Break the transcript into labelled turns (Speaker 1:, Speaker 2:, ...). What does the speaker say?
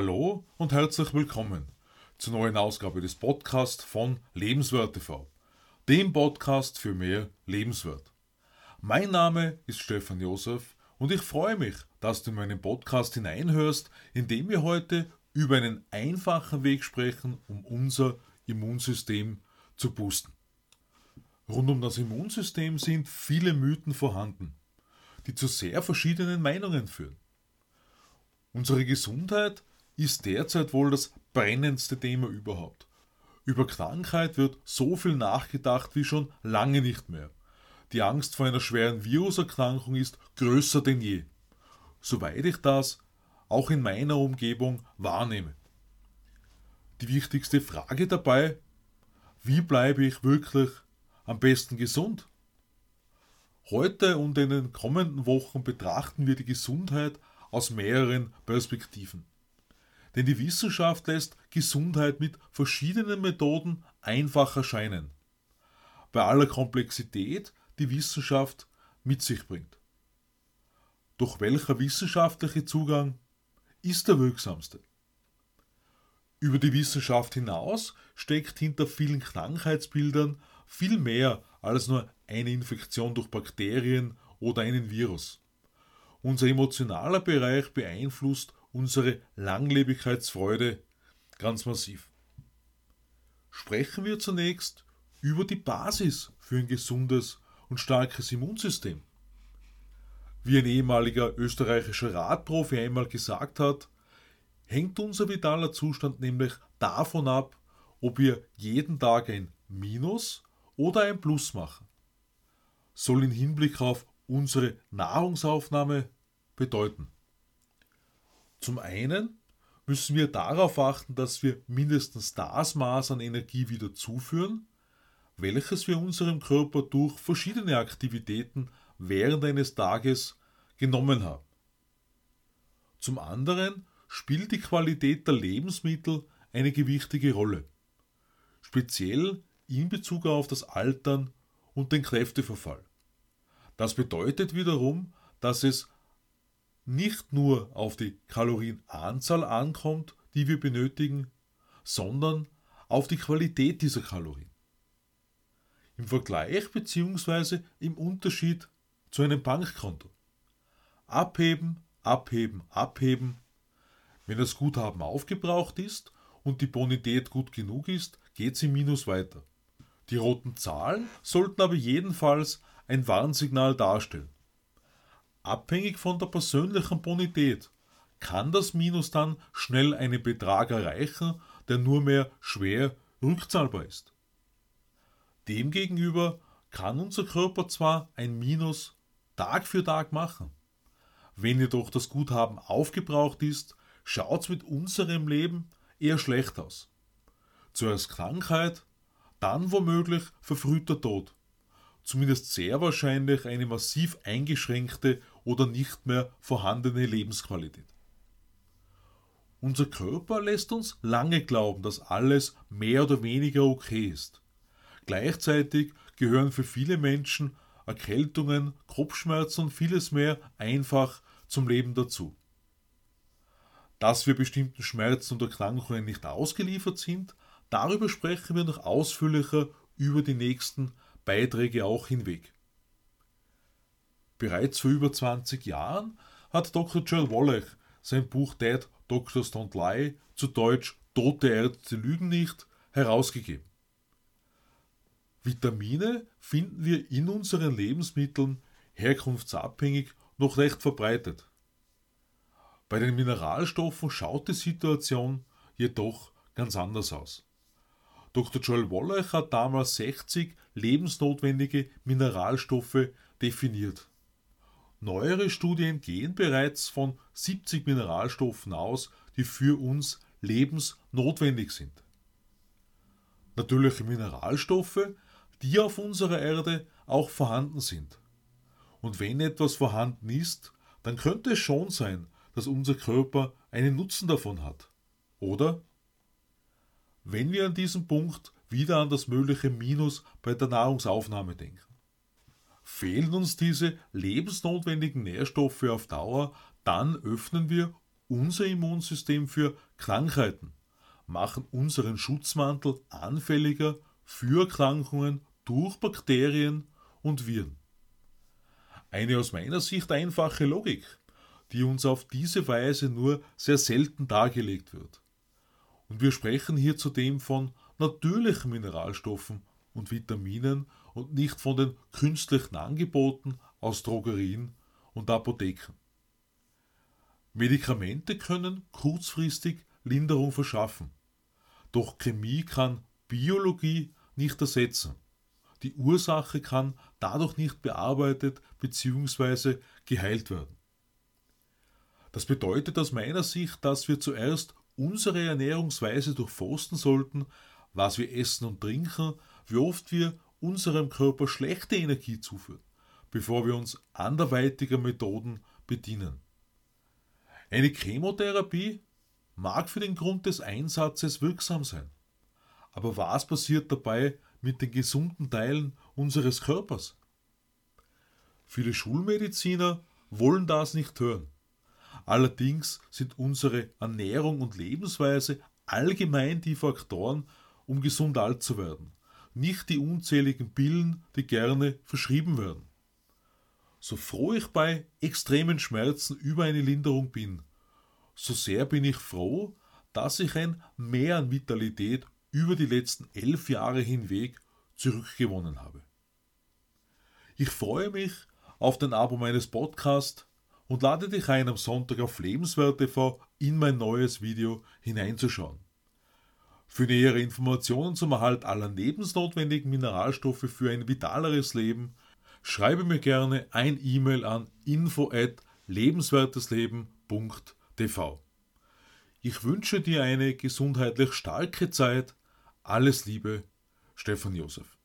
Speaker 1: Hallo und herzlich willkommen zur neuen Ausgabe des Podcasts von Lebenswert TV, dem Podcast für mehr Lebenswert. Mein Name ist Stefan Josef und ich freue mich, dass du in meinen Podcast hineinhörst, in dem wir heute über einen einfachen Weg sprechen, um unser Immunsystem zu boosten. Rund um das Immunsystem sind viele Mythen vorhanden, die zu sehr verschiedenen Meinungen führen. Unsere Gesundheit ist derzeit wohl das brennendste Thema überhaupt. Über Krankheit wird so viel nachgedacht wie schon lange nicht mehr. Die Angst vor einer schweren Viruserkrankung ist größer denn je, soweit ich das auch in meiner Umgebung wahrnehme. Die wichtigste Frage dabei, wie bleibe ich wirklich am besten gesund? Heute und in den kommenden Wochen betrachten wir die Gesundheit aus mehreren Perspektiven. Denn die Wissenschaft lässt Gesundheit mit verschiedenen Methoden einfach erscheinen. Bei aller Komplexität, die Wissenschaft mit sich bringt. Doch welcher wissenschaftliche Zugang ist der wirksamste? Über die Wissenschaft hinaus steckt hinter vielen Krankheitsbildern viel mehr als nur eine Infektion durch Bakterien oder einen Virus. Unser emotionaler Bereich beeinflusst unsere Langlebigkeitsfreude ganz massiv. Sprechen wir zunächst über die Basis für ein gesundes und starkes Immunsystem. Wie ein ehemaliger österreichischer Radprofi einmal gesagt hat, hängt unser vitaler Zustand nämlich davon ab, ob wir jeden Tag ein Minus oder ein Plus machen. Soll im Hinblick auf unsere Nahrungsaufnahme bedeuten. Zum einen müssen wir darauf achten, dass wir mindestens das Maß an Energie wieder zuführen, welches wir unserem Körper durch verschiedene Aktivitäten während eines Tages genommen haben. Zum anderen spielt die Qualität der Lebensmittel eine gewichtige Rolle, speziell in Bezug auf das Altern und den Kräfteverfall. Das bedeutet wiederum, dass es nicht nur auf die Kalorienanzahl ankommt, die wir benötigen, sondern auf die Qualität dieser Kalorien. Im Vergleich bzw. im Unterschied zu einem Bankkonto. Abheben, abheben, abheben. Wenn das Guthaben aufgebraucht ist und die Bonität gut genug ist, geht sie minus weiter. Die roten Zahlen sollten aber jedenfalls ein Warnsignal darstellen. Abhängig von der persönlichen Bonität kann das Minus dann schnell einen Betrag erreichen, der nur mehr schwer rückzahlbar ist. Demgegenüber kann unser Körper zwar ein Minus Tag für Tag machen. Wenn jedoch das Guthaben aufgebraucht ist, schaut es mit unserem Leben eher schlecht aus. Zuerst Krankheit, dann womöglich verfrühter Tod zumindest sehr wahrscheinlich eine massiv eingeschränkte oder nicht mehr vorhandene Lebensqualität. Unser Körper lässt uns lange glauben, dass alles mehr oder weniger okay ist. Gleichzeitig gehören für viele Menschen Erkältungen, Kopfschmerzen und vieles mehr einfach zum Leben dazu. Dass wir bestimmten Schmerzen und Erkrankungen nicht ausgeliefert sind, darüber sprechen wir noch ausführlicher über die nächsten Beiträge auch hinweg. Bereits vor über 20 Jahren hat Dr. Joel Wallach sein Buch Dead Doctors Don't Lie, zu Deutsch Tote Ärzte lügen nicht, herausgegeben. Vitamine finden wir in unseren Lebensmitteln herkunftsabhängig noch recht verbreitet. Bei den Mineralstoffen schaut die Situation jedoch ganz anders aus. Dr. Joel Wallach hat damals 60 lebensnotwendige Mineralstoffe definiert. Neuere Studien gehen bereits von 70 Mineralstoffen aus, die für uns lebensnotwendig sind. Natürliche Mineralstoffe, die auf unserer Erde auch vorhanden sind. Und wenn etwas vorhanden ist, dann könnte es schon sein, dass unser Körper einen Nutzen davon hat. Oder? Wenn wir an diesem Punkt wieder an das mögliche Minus bei der Nahrungsaufnahme denken. Fehlen uns diese lebensnotwendigen Nährstoffe auf Dauer, dann öffnen wir unser Immunsystem für Krankheiten, machen unseren Schutzmantel anfälliger für Erkrankungen durch Bakterien und Viren. Eine aus meiner Sicht einfache Logik, die uns auf diese Weise nur sehr selten dargelegt wird. Und wir sprechen hier zudem von natürlichen Mineralstoffen und Vitaminen und nicht von den künstlichen Angeboten aus Drogerien und Apotheken. Medikamente können kurzfristig Linderung verschaffen, doch Chemie kann Biologie nicht ersetzen. Die Ursache kann dadurch nicht bearbeitet bzw. geheilt werden. Das bedeutet aus meiner Sicht, dass wir zuerst unsere Ernährungsweise durchforsten sollten, was wir essen und trinken, wie oft wir unserem Körper schlechte Energie zuführen, bevor wir uns anderweitiger Methoden bedienen. Eine Chemotherapie mag für den Grund des Einsatzes wirksam sein. Aber was passiert dabei mit den gesunden Teilen unseres Körpers? Viele Schulmediziner wollen das nicht hören. Allerdings sind unsere Ernährung und Lebensweise allgemein die Faktoren, um gesund alt zu werden, nicht die unzähligen Pillen, die gerne verschrieben werden. So froh ich bei extremen Schmerzen über eine Linderung bin, so sehr bin ich froh, dass ich ein Mehr an Vitalität über die letzten elf Jahre hinweg zurückgewonnen habe. Ich freue mich auf den Abo meines Podcasts und lade dich ein, am Sonntag auf Lebenswert TV in mein neues Video hineinzuschauen. Für nähere Informationen zum Erhalt aller lebensnotwendigen Mineralstoffe für ein vitaleres Leben schreibe mir gerne ein E-Mail an info at lebenswertesleben.tv. Ich wünsche dir eine gesundheitlich starke Zeit. Alles Liebe, Stefan Josef.